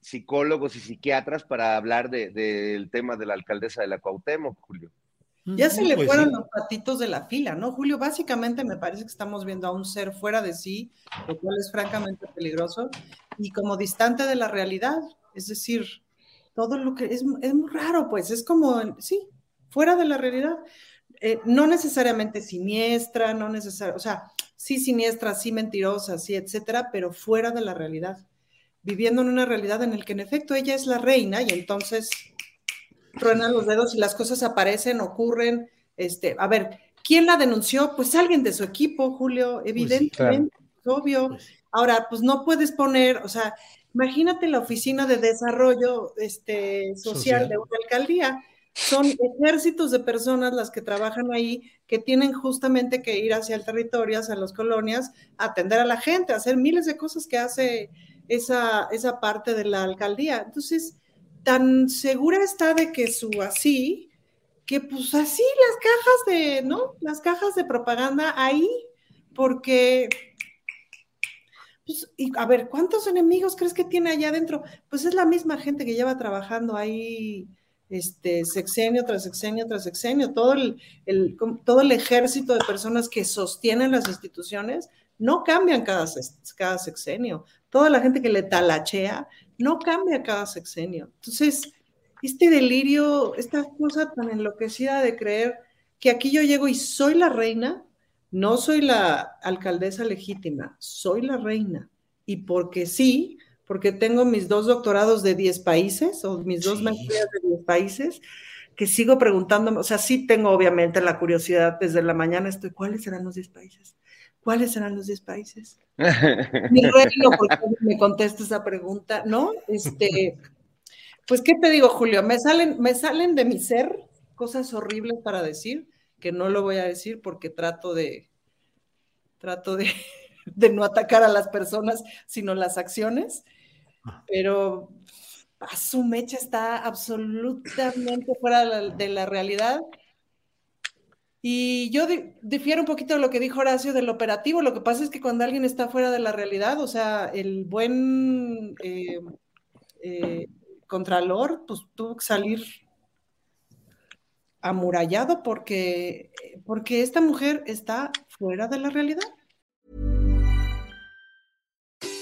psicólogos y psiquiatras para hablar del de, tema de la alcaldesa de la Cuauhtémoc, Julio. Ya se le pues fueron los patitos de la fila, ¿no, Julio? Básicamente me parece que estamos viendo a un ser fuera de sí, lo cual es francamente peligroso, y como distante de la realidad. Es decir, todo lo que es, es muy raro, pues, es como, sí, fuera de la realidad. Eh, no necesariamente siniestra, no necesariamente, o sea, sí siniestra, sí mentirosa, sí, etcétera, pero fuera de la realidad viviendo en una realidad en la que en efecto ella es la reina y entonces truenan los dedos y las cosas aparecen, ocurren. Este, a ver, ¿quién la denunció? Pues alguien de su equipo, Julio, pues evidentemente, obvio. Pues Ahora, pues no puedes poner, o sea, imagínate la oficina de desarrollo este, social, de una alcaldía. Son ejércitos de personas las que trabajan ahí, que tienen justamente que ir hacia el territorio, hacia las colonias, atender a la gente, hacer miles de cosas que hace esa, esa parte de la alcaldía. Entonces, tan segura está de que su así, que pues así las cajas de, ¿no? Las cajas de propaganda ahí, porque, pues, y a ver, ¿cuántos enemigos crees que tiene allá adentro? Pues es la misma gente que lleva trabajando ahí este, sexenio tras sexenio tras sexenio, todo el, todo el ejército de personas que sostienen las instituciones no cambian cada, cada sexenio. Toda la gente que le talachea no cambia cada sexenio. Entonces, este delirio, esta cosa tan enloquecida de creer que aquí yo llego y soy la reina, no soy la alcaldesa legítima, soy la reina. Y porque sí, porque tengo mis dos doctorados de 10 países o mis dos maestrías de 10 países, que sigo preguntándome, o sea, sí tengo obviamente la curiosidad desde la mañana, estoy, ¿cuáles serán los 10 países? ¿Cuáles serán los 10 países? Mi reino, porque me contesta esa pregunta, ¿no? Este, pues, ¿qué te digo, Julio? Me salen, me salen de mi ser cosas horribles para decir, que no lo voy a decir porque trato de, trato de, de no atacar a las personas, sino las acciones, pero a su mecha está absolutamente fuera de la realidad y yo difiero un poquito de lo que dijo Horacio del operativo. Lo que pasa es que cuando alguien está fuera de la realidad, o sea, el buen eh, eh, contralor, pues tuvo que salir amurallado porque, porque esta mujer está fuera de la realidad.